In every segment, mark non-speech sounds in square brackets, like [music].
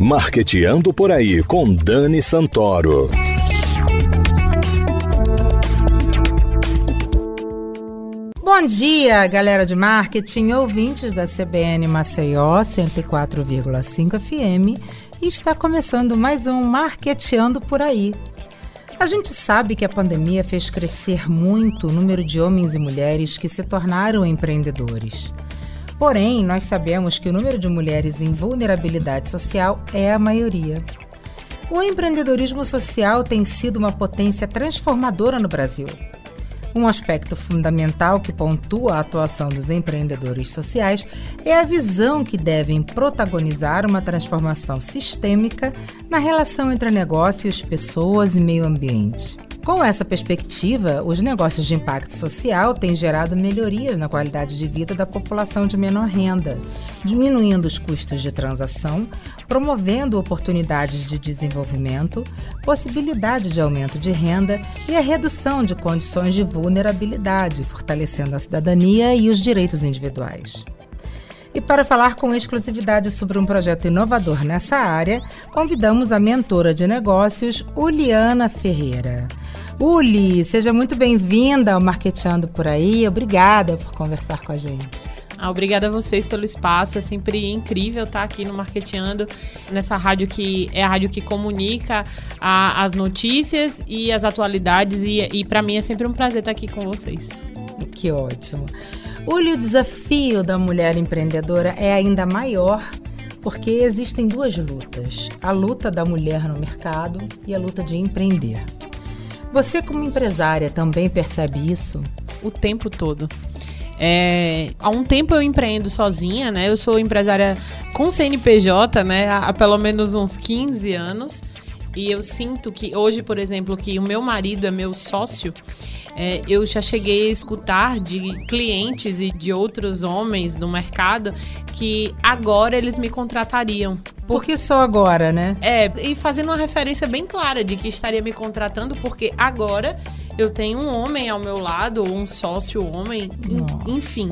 Marqueteando por aí com Dani Santoro. Bom dia, galera de marketing, ouvintes da CBN Maceió 104,5 FM. Está começando mais um Marqueteando por aí. A gente sabe que a pandemia fez crescer muito o número de homens e mulheres que se tornaram empreendedores. Porém, nós sabemos que o número de mulheres em vulnerabilidade social é a maioria. O empreendedorismo social tem sido uma potência transformadora no Brasil. Um aspecto fundamental que pontua a atuação dos empreendedores sociais é a visão que devem protagonizar uma transformação sistêmica na relação entre negócios, pessoas e meio ambiente. Com essa perspectiva, os negócios de impacto social têm gerado melhorias na qualidade de vida da população de menor renda, diminuindo os custos de transação, promovendo oportunidades de desenvolvimento, possibilidade de aumento de renda e a redução de condições de vulnerabilidade, fortalecendo a cidadania e os direitos individuais. E para falar com exclusividade sobre um projeto inovador nessa área, convidamos a mentora de negócios, Uliana Ferreira. Uli, seja muito bem-vinda ao Marqueteando por aí. Obrigada por conversar com a gente. Ah, obrigada a vocês pelo espaço. É sempre incrível estar aqui no Marqueteando, nessa rádio que é a rádio que comunica a, as notícias e as atualidades. E, e para mim é sempre um prazer estar aqui com vocês. Que ótimo. Uli, o desafio da mulher empreendedora é ainda maior porque existem duas lutas: a luta da mulher no mercado e a luta de empreender. Você, como empresária, também percebe isso? O tempo todo. É, há um tempo eu empreendo sozinha, né? Eu sou empresária com CNPJ, né? Há, há pelo menos uns 15 anos. E eu sinto que hoje, por exemplo, que o meu marido é meu sócio, é, eu já cheguei a escutar de clientes e de outros homens no mercado que agora eles me contratariam. Por que só agora, né? É, e fazendo uma referência bem clara de que estaria me contratando porque agora eu tenho um homem ao meu lado, ou um sócio homem, Nossa. enfim.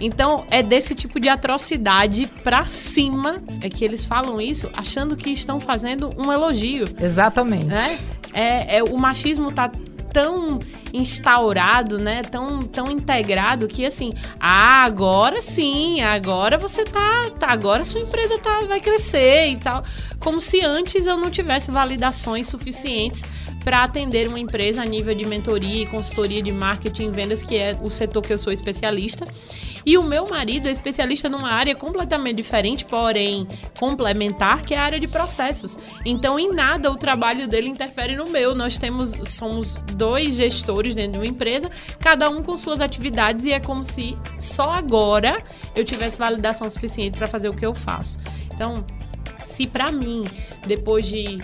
Então, é desse tipo de atrocidade pra cima é que eles falam isso, achando que estão fazendo um elogio. Exatamente. Né? É, é, o machismo tá tão instaurado, né? Tão, tão integrado que assim, ah, agora sim, agora você tá, tá agora sua empresa tá, vai crescer e tal. Como se antes eu não tivesse validações suficientes para atender uma empresa a nível de mentoria e consultoria de marketing e vendas, que é o setor que eu sou especialista. E o meu marido é especialista numa área completamente diferente, porém complementar, que é a área de processos. Então, em nada o trabalho dele interfere no meu. Nós temos somos dois gestores dentro de uma empresa, cada um com suas atividades e é como se só agora eu tivesse validação suficiente para fazer o que eu faço. Então, se para mim, depois de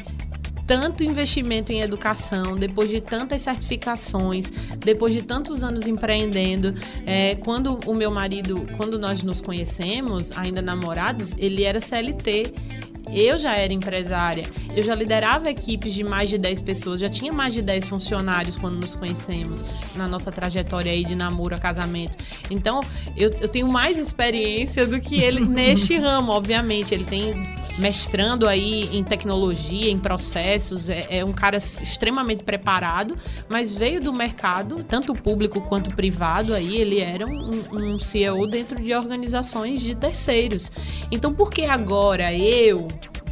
tanto investimento em educação, depois de tantas certificações, depois de tantos anos empreendendo, é, quando o meu marido, quando nós nos conhecemos, ainda namorados, ele era CLT. Eu já era empresária, eu já liderava equipes de mais de 10 pessoas, já tinha mais de 10 funcionários quando nos conhecemos, na nossa trajetória aí de namoro a casamento. Então, eu, eu tenho mais experiência do que ele [laughs] neste ramo, obviamente. Ele tem mestrando aí em tecnologia, em processos, é, é, um cara extremamente preparado, mas veio do mercado, tanto público quanto privado aí, ele era um, um CEO dentro de organizações de terceiros. Então, por que agora eu,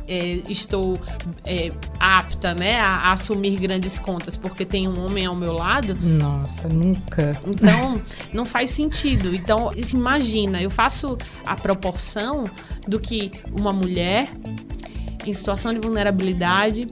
é, estou é, apta né, a, a, assumir grandes contas porque tem um homem ao meu lado. Nossa, nunca. Então, não faz sentido. Então, imagina, eu faço a proporção do que uma mulher em situação de vulnerabilidade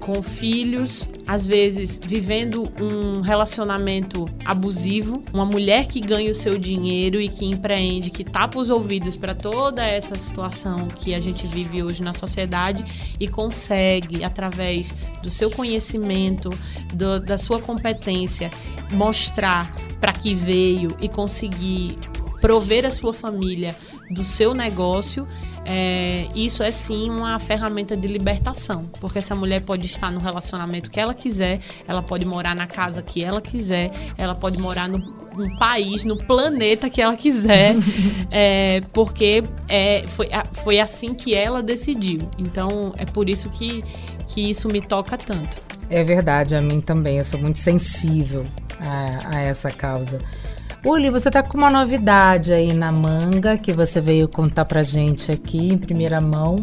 com filhos, às vezes vivendo um relacionamento abusivo, uma mulher que ganha o seu dinheiro e que empreende, que tapa os ouvidos para toda essa situação que a gente vive hoje na sociedade e consegue, através do seu conhecimento, do, da sua competência, mostrar para que veio e conseguir prover a sua família do seu negócio, é, isso é sim uma ferramenta de libertação, porque essa mulher pode estar no relacionamento que ela quiser, ela pode morar na casa que ela quiser, ela pode morar no, no país, no planeta que ela quiser, [laughs] é, porque é, foi, foi assim que ela decidiu. Então é por isso que, que isso me toca tanto. É verdade, a mim também. Eu sou muito sensível a, a essa causa. Uli, você tá com uma novidade aí na manga que você veio contar pra gente aqui em primeira mão.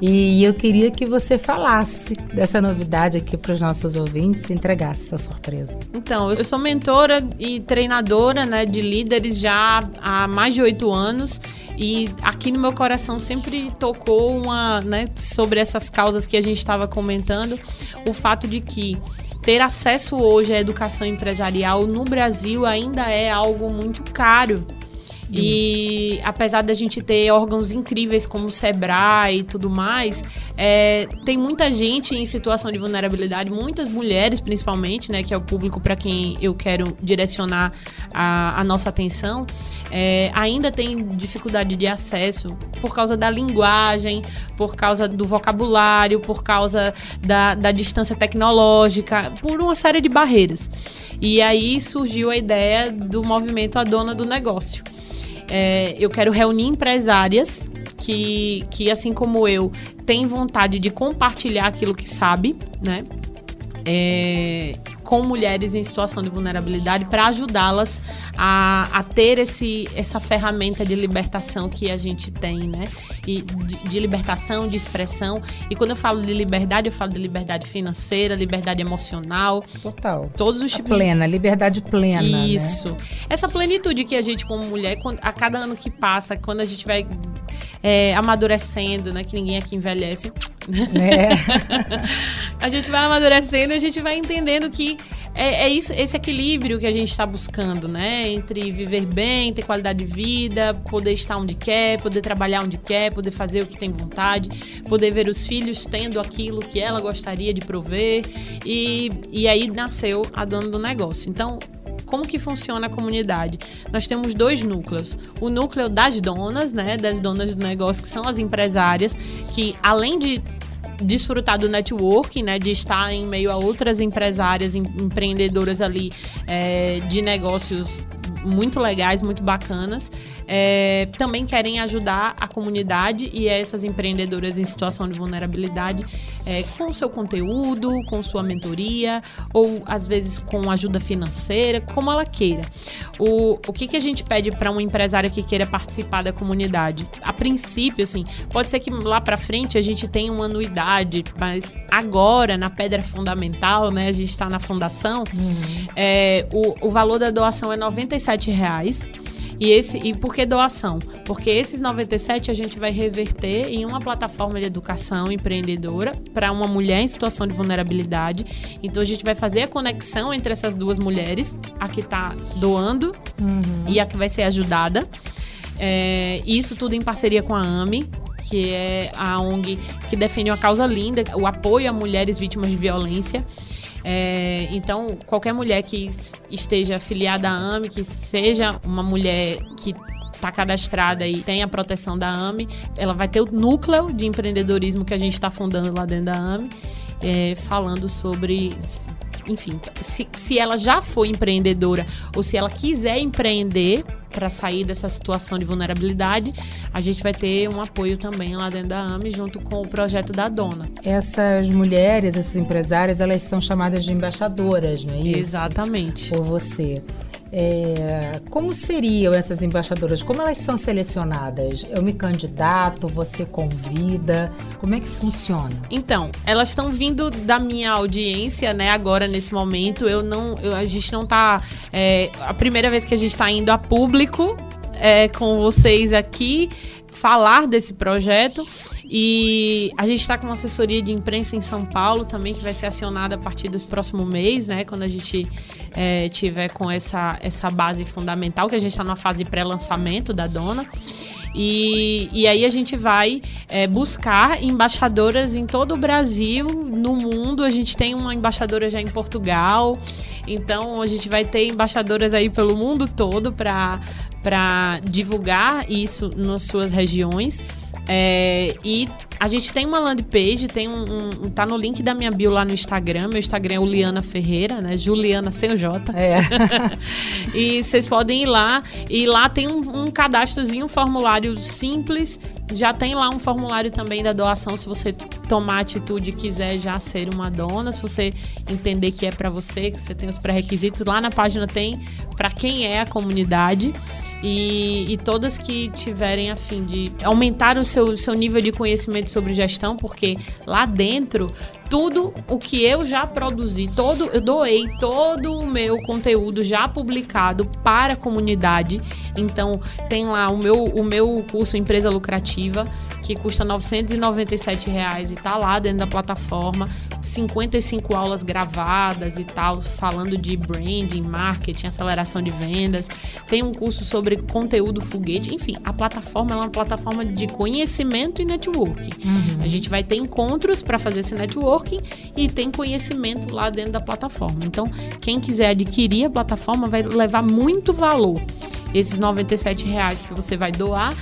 E eu queria que você falasse dessa novidade aqui para os nossos ouvintes e entregasse essa surpresa. Então, eu sou mentora e treinadora né, de líderes já há mais de oito anos. E aqui no meu coração sempre tocou uma, né, sobre essas causas que a gente estava comentando, o fato de que ter acesso hoje à educação empresarial no Brasil ainda é algo muito caro. E apesar da gente ter órgãos incríveis como o Sebrae e tudo mais, é, tem muita gente em situação de vulnerabilidade, muitas mulheres principalmente, né, que é o público para quem eu quero direcionar a, a nossa atenção, é, ainda tem dificuldade de acesso por causa da linguagem, por causa do vocabulário, por causa da, da distância tecnológica, por uma série de barreiras. E aí surgiu a ideia do movimento A Dona do Negócio. É, eu quero reunir empresárias que, que, assim como eu, têm vontade de compartilhar aquilo que sabe, né? É, com mulheres em situação de vulnerabilidade para ajudá-las a, a, ter esse, essa ferramenta de libertação que a gente tem, né? E de, de, libertação, de expressão. E quando eu falo de liberdade, eu falo de liberdade financeira, liberdade emocional. Total. Todos os tipos. A plena, liberdade plena. Né? Isso. Né? Essa plenitude que a gente, como mulher, a cada ano que passa, quando a gente vai é, amadurecendo, né? Que ninguém aqui envelhece. É. [laughs] a gente vai amadurecendo e a gente vai entendendo que é, é isso, esse equilíbrio que a gente está buscando, né? Entre viver bem, ter qualidade de vida, poder estar onde quer, poder trabalhar onde quer, poder fazer o que tem vontade, poder ver os filhos tendo aquilo que ela gostaria de prover. E, e aí nasceu a dona do negócio. Então, como que funciona a comunidade? Nós temos dois núcleos. O núcleo das donas, né, das donas do negócio, que são as empresárias, que além de desfrutar do networking, né, de estar em meio a outras empresárias, empreendedoras ali é, de negócios muito legais, muito bacanas. É, também querem ajudar a comunidade e essas empreendedoras em situação de vulnerabilidade é, com o seu conteúdo, com sua mentoria ou às vezes com ajuda financeira, como ela queira. O, o que, que a gente pede para um empresário que queira participar da comunidade? A princípio, assim, pode ser que lá para frente a gente tenha uma anuidade, mas agora, na pedra fundamental, né, a gente está na fundação, uhum. é, o, o valor da doação é 97 reais. E, esse, e por que doação? Porque esses 97 a gente vai reverter em uma plataforma de educação empreendedora para uma mulher em situação de vulnerabilidade. Então a gente vai fazer a conexão entre essas duas mulheres, a que está doando uhum. e a que vai ser ajudada. É, isso tudo em parceria com a AMI, que é a ONG que defende uma causa linda, o apoio a mulheres vítimas de violência. É, então, qualquer mulher que esteja afiliada à AME, que seja uma mulher que está cadastrada e tem a proteção da AME, ela vai ter o núcleo de empreendedorismo que a gente está fundando lá dentro da AME, é, falando sobre enfim, se, se ela já foi empreendedora ou se ela quiser empreender para sair dessa situação de vulnerabilidade, a gente vai ter um apoio também lá dentro da AME, junto com o projeto da Dona. Essas mulheres, essas empresárias, elas são chamadas de embaixadoras, não é isso? Exatamente. Por você. É, como seriam essas embaixadoras? Como elas são selecionadas? Eu me candidato, você convida? Como é que funciona? Então, elas estão vindo da minha audiência, né? Agora nesse momento, eu não, eu, a gente não está é, a primeira vez que a gente está indo a público é, com vocês aqui falar desse projeto. E a gente está com uma assessoria de imprensa em São Paulo também, que vai ser acionada a partir do próximo mês, né? Quando a gente é, tiver com essa, essa base fundamental, que a gente está na fase pré-lançamento da dona. E, e aí a gente vai é, buscar embaixadoras em todo o Brasil, no mundo. A gente tem uma embaixadora já em Portugal. Então a gente vai ter embaixadoras aí pelo mundo todo para divulgar isso nas suas regiões. É, e a gente tem uma landing page, tem um, um, tá no link da minha bio lá no Instagram. Meu Instagram é o Liana Ferreira, né? Juliana sem o J. É. [laughs] e vocês podem ir lá. E lá tem um, um cadastrozinho, um formulário simples. Já tem lá um formulário também da doação, se você tomar atitude e quiser já ser uma dona, se você entender que é para você, que você tem os pré-requisitos. Lá na página tem para quem é a comunidade. E, e, todas que tiverem a fim de aumentar o seu, seu nível de conhecimento sobre gestão, porque lá dentro tudo o que eu já produzi, todo eu doei todo o meu conteúdo já publicado para a comunidade. Então tem lá o meu o meu curso Empresa Lucrativa que custa 997 reais e tá lá dentro da plataforma, 55 aulas gravadas e tal, falando de branding, marketing, aceleração de vendas. Tem um curso sobre conteúdo foguete, enfim, a plataforma é uma plataforma de conhecimento e networking. Uhum. A gente vai ter encontros para fazer esse networking e tem conhecimento lá dentro da plataforma. Então, quem quiser adquirir a plataforma vai levar muito valor esses 97 reais que você vai doar,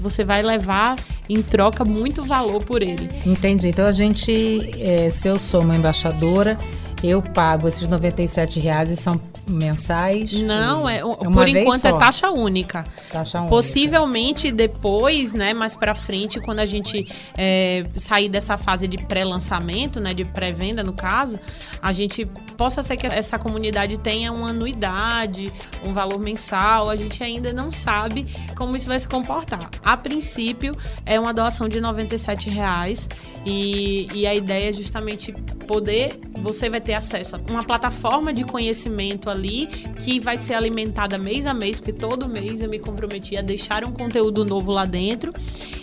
você vai levar em troca muito valor por ele. Entendi. Então a gente, é, se eu sou uma embaixadora, eu pago esses 97 reais e são mensais? Não, é, é por enquanto é taxa única. Taxa única. Possivelmente depois, né, mais para frente, quando a gente é, sair dessa fase de pré-lançamento, né, de pré-venda no caso, a gente possa ser que essa comunidade tenha uma anuidade, um valor mensal. A gente ainda não sabe como isso vai se comportar. A princípio é uma doação de 97 reais e, e a ideia é justamente poder, você vai ter acesso a uma plataforma de conhecimento ali que vai ser alimentada mês a mês, porque todo mês eu me comprometi a deixar um conteúdo novo lá dentro.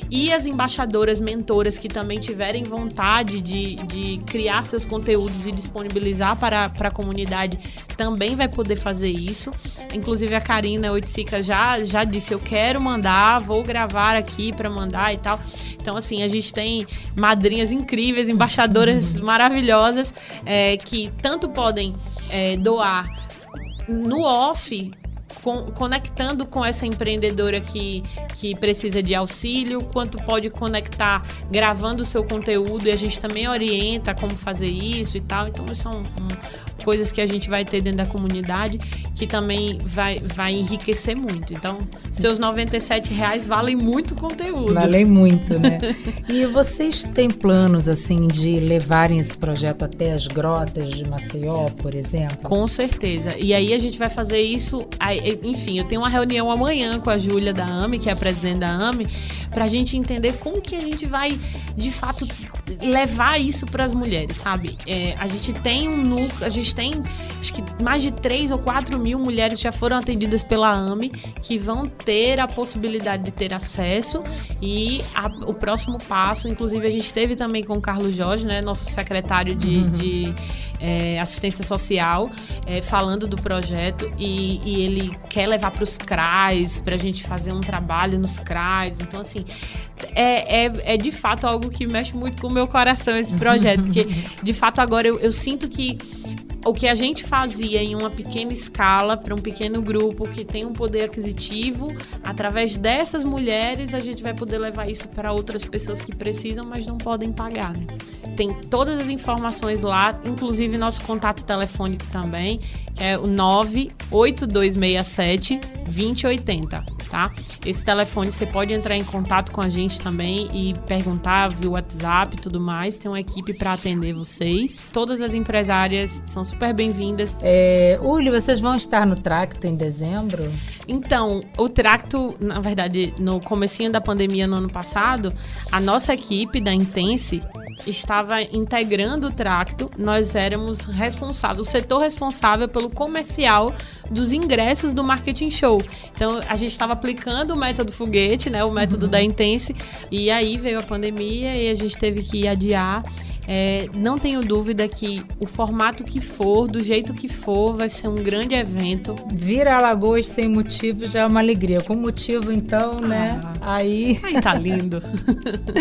E as embaixadoras, mentoras que também tiverem vontade de, de criar seus conteúdos e disponibilizar para, para a comunidade também vai poder fazer isso. Inclusive a Karina Oiticica já, já disse: Eu quero mandar, vou gravar aqui para mandar e tal. Então, assim, a gente tem madrinhas incríveis, embaixadoras [laughs] maravilhosas é, que tanto podem é, doar no off com, conectando com essa empreendedora que, que precisa de auxílio, quanto pode conectar gravando o seu conteúdo e a gente também orienta como fazer isso e tal. Então, isso é um, coisas que a gente vai ter dentro da comunidade que também vai, vai enriquecer muito. Então, seus 97 reais valem muito conteúdo. Valem muito, né? [laughs] e vocês têm planos, assim, de levarem esse projeto até as grotas de Maceió, por exemplo? Com certeza. E aí a gente vai fazer isso. Enfim, eu tenho uma reunião amanhã com a Júlia da AME, que é a presidente da AME, para a gente entender como que a gente vai, de fato, levar isso para as mulheres, sabe? É, a gente tem um núcleo, a gente tem acho que mais de 3 ou 4 mil mulheres já foram atendidas pela AME que vão ter a possibilidade de ter acesso e a, o próximo passo, inclusive a gente teve também com o Carlos Jorge, né, nosso secretário de, uhum. de é, assistência social, é, falando do projeto e, e ele quer levar para os CRAs, para a gente fazer um trabalho nos CRAs. Então, assim, é, é, é, de fato algo que mexe muito com o meu coração esse projeto, [laughs] porque de fato agora eu, eu sinto que o que a gente fazia em uma pequena escala para um pequeno grupo que tem um poder aquisitivo, através dessas mulheres a gente vai poder levar isso para outras pessoas que precisam, mas não podem pagar. Né? Tem todas as informações lá, inclusive nosso contato telefônico também, que é o 98267 2080, tá? Esse telefone você pode entrar em contato com a gente também e perguntar via WhatsApp e tudo mais. Tem uma equipe para atender vocês. Todas as empresárias são super bem-vindas. É, Uli, vocês vão estar no Tracto em dezembro? Então, o Tracto, na verdade, no comecinho da pandemia no ano passado, a nossa equipe da Intense estava integrando o Tracto. Nós éramos responsáveis, o setor responsável pelo comercial dos ingressos do Marketing Show. Então, a gente estava aplicando o método foguete, né, o método uhum. da Intense, e aí veio a pandemia e a gente teve que adiar É, não tenho dúvida que o formato que for, do jeito que for, vai ser um grande evento. Vir a Alagoas sem motivo já é uma alegria. Com motivo, então, né? Ah, aí. Aí tá lindo.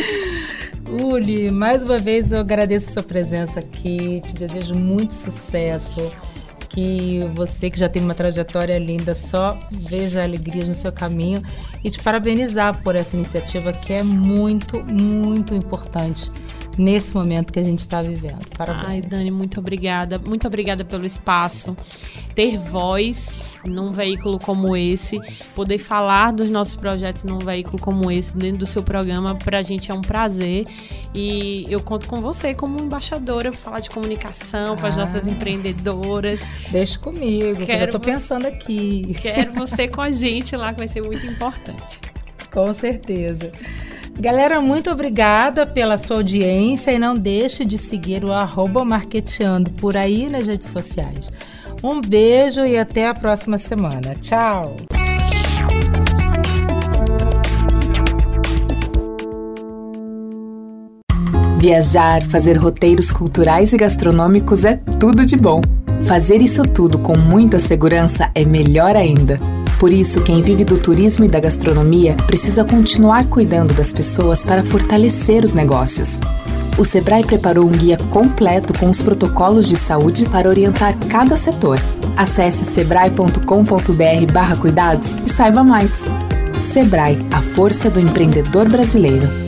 [laughs] Uli, mais uma vez eu agradeço a sua presença aqui. Te desejo muito sucesso que você que já tem uma trajetória linda só veja alegrias no seu caminho e te parabenizar por essa iniciativa que é muito, muito importante nesse momento que a gente está vivendo. Parabéns. Ai, Dani, muito obrigada. Muito obrigada pelo espaço. Ter voz num veículo como esse, poder falar dos nossos projetos num veículo como esse, dentro do seu programa, para a gente é um prazer. E eu conto com você como embaixadora, falar de comunicação para as ah. nossas empreendedoras. Deixa comigo, quero que eu já estou pensando aqui. Quero você com a gente lá, que vai ser muito importante. Com certeza. Galera, muito obrigada pela sua audiência e não deixe de seguir o arroba por aí nas redes sociais. Um beijo e até a próxima semana. Tchau! Viajar, fazer roteiros culturais e gastronômicos é tudo de bom. Fazer isso tudo com muita segurança é melhor ainda. Por isso, quem vive do turismo e da gastronomia precisa continuar cuidando das pessoas para fortalecer os negócios. O Sebrae preparou um guia completo com os protocolos de saúde para orientar cada setor. Acesse sebrae.com.br/cuidados e saiba mais. Sebrae, a força do empreendedor brasileiro.